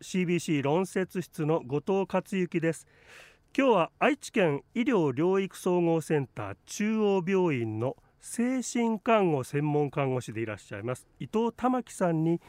CBC 論説室の後藤克之です。今日は愛知県医療療育総合センター中央病院の精神看護専門看護師でいらっしゃいます。伊藤玉樹さんに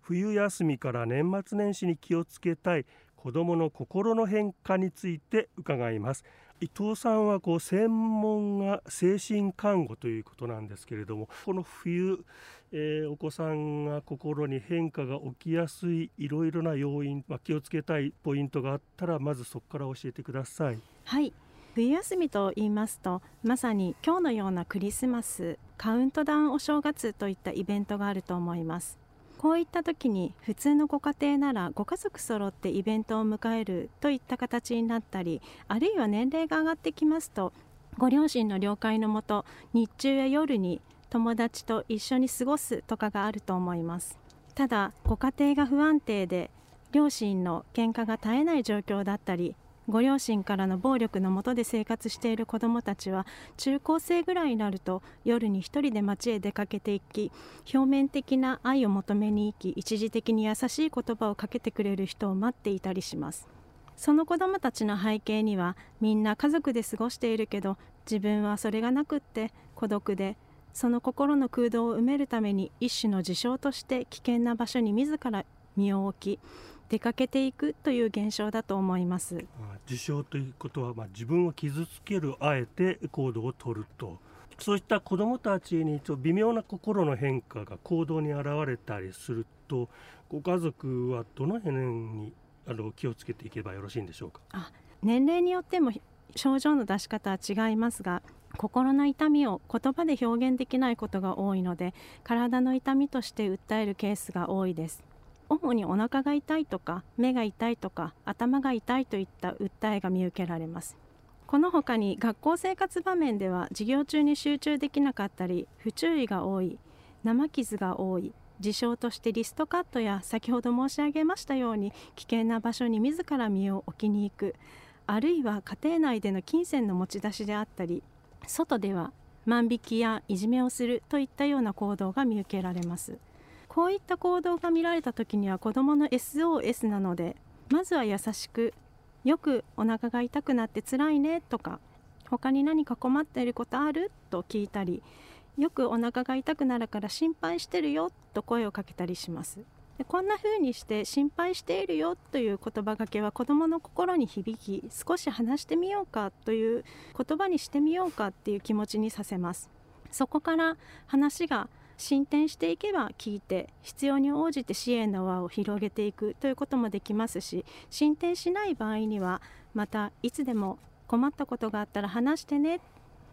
冬休みから年末年始に気をつけたい子どもの心の変化について伺います。伊藤さんはこう専門が精神看護ということなんですけれどもこの冬、えー、お子さんが心に変化が起きやすいいろいろな要因、まあ、気をつけたいポイントがあったらまずそこから教えてください。はい冬休みと言いますとまさに今日のようなクリスマスカウントダウンお正月といったイベントがあると思いますこういった時に普通のご家庭ならご家族揃ってイベントを迎えるといった形になったりあるいは年齢が上がってきますとご両親の了解のもと日中や夜に友達と一緒に過ごすとかがあると思います。ただご家庭が不安定で両親の喧嘩が絶えない状況だったりご両親からの暴力のもとで生活している子どもたちは中高生ぐらいになると夜に一人で街へ出かけていき表面的な愛を求めに行き一時的に優しい言葉をかけてくれる人を待っていたりします。その子どもたちの背景にはみんな家族で過ごしているけど自分はそれがなくって孤独でその心の空洞を埋めるために一種の事象として危険な場所に自ら身を置き出かけていくという現象だと思います。自傷ということは、まあ、自分を傷つけるあえて行動をとると。そういった子どもたちに微妙な心の変化が行動に現れたりするとご家族はどの辺にあの気をつけていけばよろしいんでしょうか？あ年齢によっても症状の出し方は違いますが心の痛みを言葉で表現できないことが多いので体の痛みとして訴えるケースが多いです主にお腹が痛いとか目が痛いとか頭が痛いといった訴えが見受けられます。この他に学校生活場面では授業中に集中できなかったり不注意が多い生傷が多い事象としてリストカットや先ほど申し上げましたように危険な場所に自ら身を置きに行くあるいは家庭内での金銭の持ち出しであったり外では万引きやいじめをするといったような行動が見受けられます。こういった行動が見られた時には子どもの SOS なのでまずは優しくよくお腹が痛くなって辛いねとか他に何か困っていることある？と聞いたりよくお腹が痛くなるから心配してるよ？と声をかけたりします。でこんな風にして心配しているよ？という言葉がけは子どもの心に響き少し話してみようか？という言葉にしてみようか？っていう気持ちにさせます。そこから話が進展していけば聞いて必要に応じて支援の輪を広げていくということもできますし進展しない場合にはまたいつでも困ったことがあったら話してね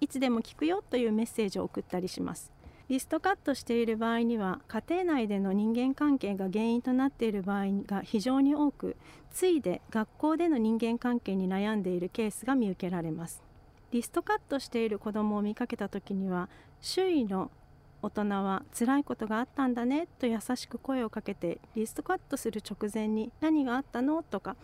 いつでも聞くよというメッセージを送ったりします。リストカットしている場合には家庭内での人間関係が原因となっている場合が非常に多くついで学校での人間関係に悩んでいるケースが見受けられます。リストカットしている子どもを見かけた時には周囲の大人は辛いことがあったんだねと優しく声をかけてリストカットする直前に何があったの？とか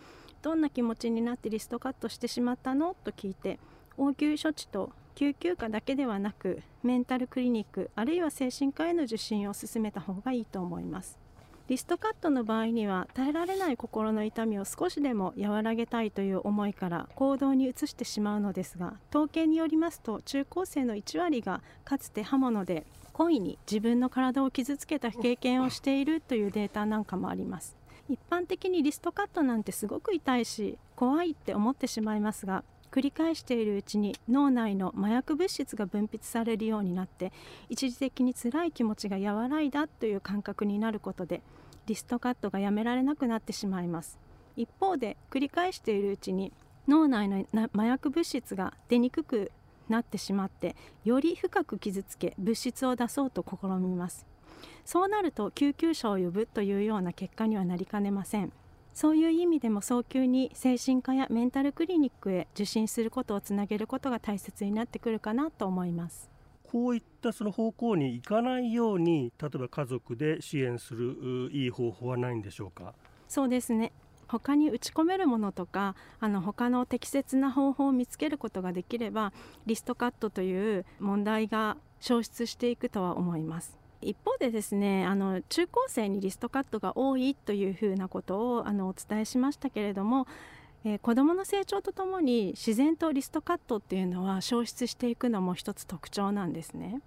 どんな気持ちになってリストカットしてしまったの？と聞いて応急処置と救急科だけではなくメンタルクリニックあるいは精神科への受診を進めた方がいいと思います。リストカットの場合には耐えられない心の痛みを少しでも和らげたいという思いから行動に移してしまうのですが統計によりますと中高生の1割がかつて刃物で故意に自分の体を傷つけた経験をしているというデータなんかもあります。一般的にリストカットなんてすごく痛いし怖いって思ってしまいますが繰り返しているうちに脳内の麻薬物質が分泌されるようになって一時的に辛い気持ちが和らいだという感覚になることでリストカットがやめられなくなってしまいます。一方で繰り返しているうちに脳内の麻薬物質が出にくくなってしまってより深く傷つけ物質を出そうと試みます。そうなると救急車を呼ぶというような結果にはなりかねません。そういう意味でも早急に精神科やメンタルクリニックへ受診することをつなげることが大切になってくるかなと思います。こういったその方向に行かないように例えば家族で支援するいい方法はないんでしょうか？そうですね。他に打ち込めるものとかあの他の適切な方法を見つけることができればリストカットという問題が消失していくとは思います。一方でですねあの中高生にリストカットが多いというふうなことをあのお伝えしましたけれども、えー、子どもの成長とともに自然とリストカットっていうのは消失していくのも一つ特徴なんですね。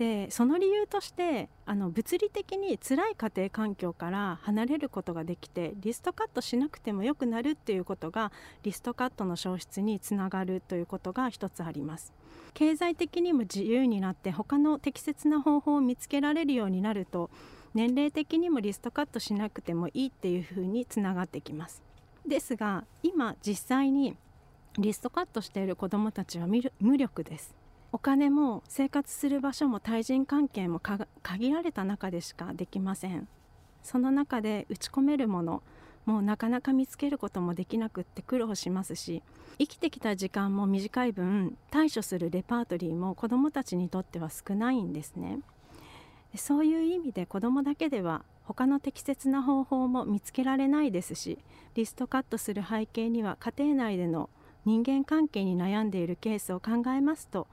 でその理由としてあの物理的に辛い家庭環境から離れることができてリストカットしなくてもよくなるっていうことがリストカットの消失につながるということが一つあります。経済的にも自由になって他の適切な方法を見つけられるようになると年齢的にもリストカットしなくてもいいっていうふうにつながってきます。ですが今実際にリストカットしている子どもたちは無力です。お金も生活する場所も対人関係も限られた中でしかできません。その中で打ち込めるものもうなかなか見つけることもできなくって苦労しますし生きてきた時間も短い分対処するレパートリーも子どもたちにとっては少ないんですね。そういう意味で子どもだけでは他の適切な方法も見つけられないですしリストカットする背景には家庭内での人間関係に悩んでいるケースを考えますと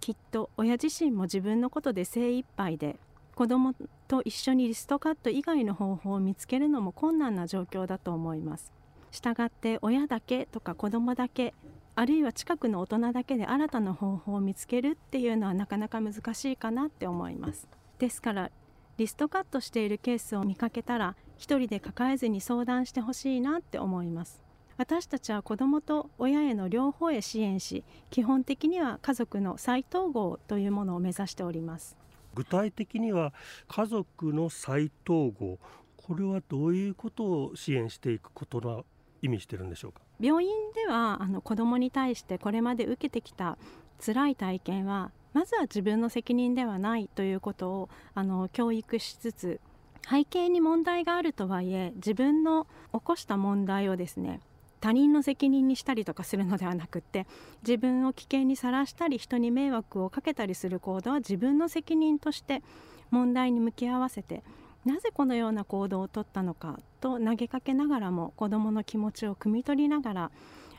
きっと親自身も自分のことで精一杯で子供と一緒にリストカット以外の方法を見つけるのも困難な状況だと思います。したがって親だけとか子供だけあるいは近くの大人だけで新たな方法を見つけるっていうのはなかなか難しいかなって思います。ですからリストカットしているケースを見かけたら一人で抱えずに相談してほしいなって思います。私たちは子どもと親への両方へ支援し基本的には家族の再統合というものを目指しております。具体的には家族の再統合これはどういうことを支援していくことが意味してるんでしょうか？病院ではあの子どもに対してこれまで受けてきた辛い体験はまずは自分の責任ではないということをあの教育しつつ背景に問題があるとはいえ自分の起こした問題をですね他人の責任にしたりとかするのではなくって自分を危険にさらしたり人に迷惑をかけたりする行動は自分の責任として問題に向き合わせてなぜこのような行動をとったのかと投げかけながらも子どもの気持ちを汲み取りながら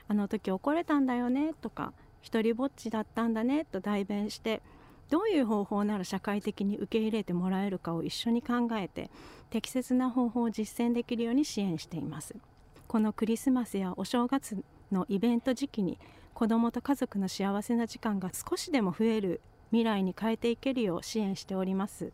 あの時怒れたんだよねとか一りぼっちだったんだねと代弁してどういう方法なら社会的に受け入れてもらえるかを一緒に考えて適切な方法を実践できるように支援しています。このクリスマスやお正月のイベント時期に子どもと家族の幸せな時間が少しでも増える未来に変えていけるよう支援しております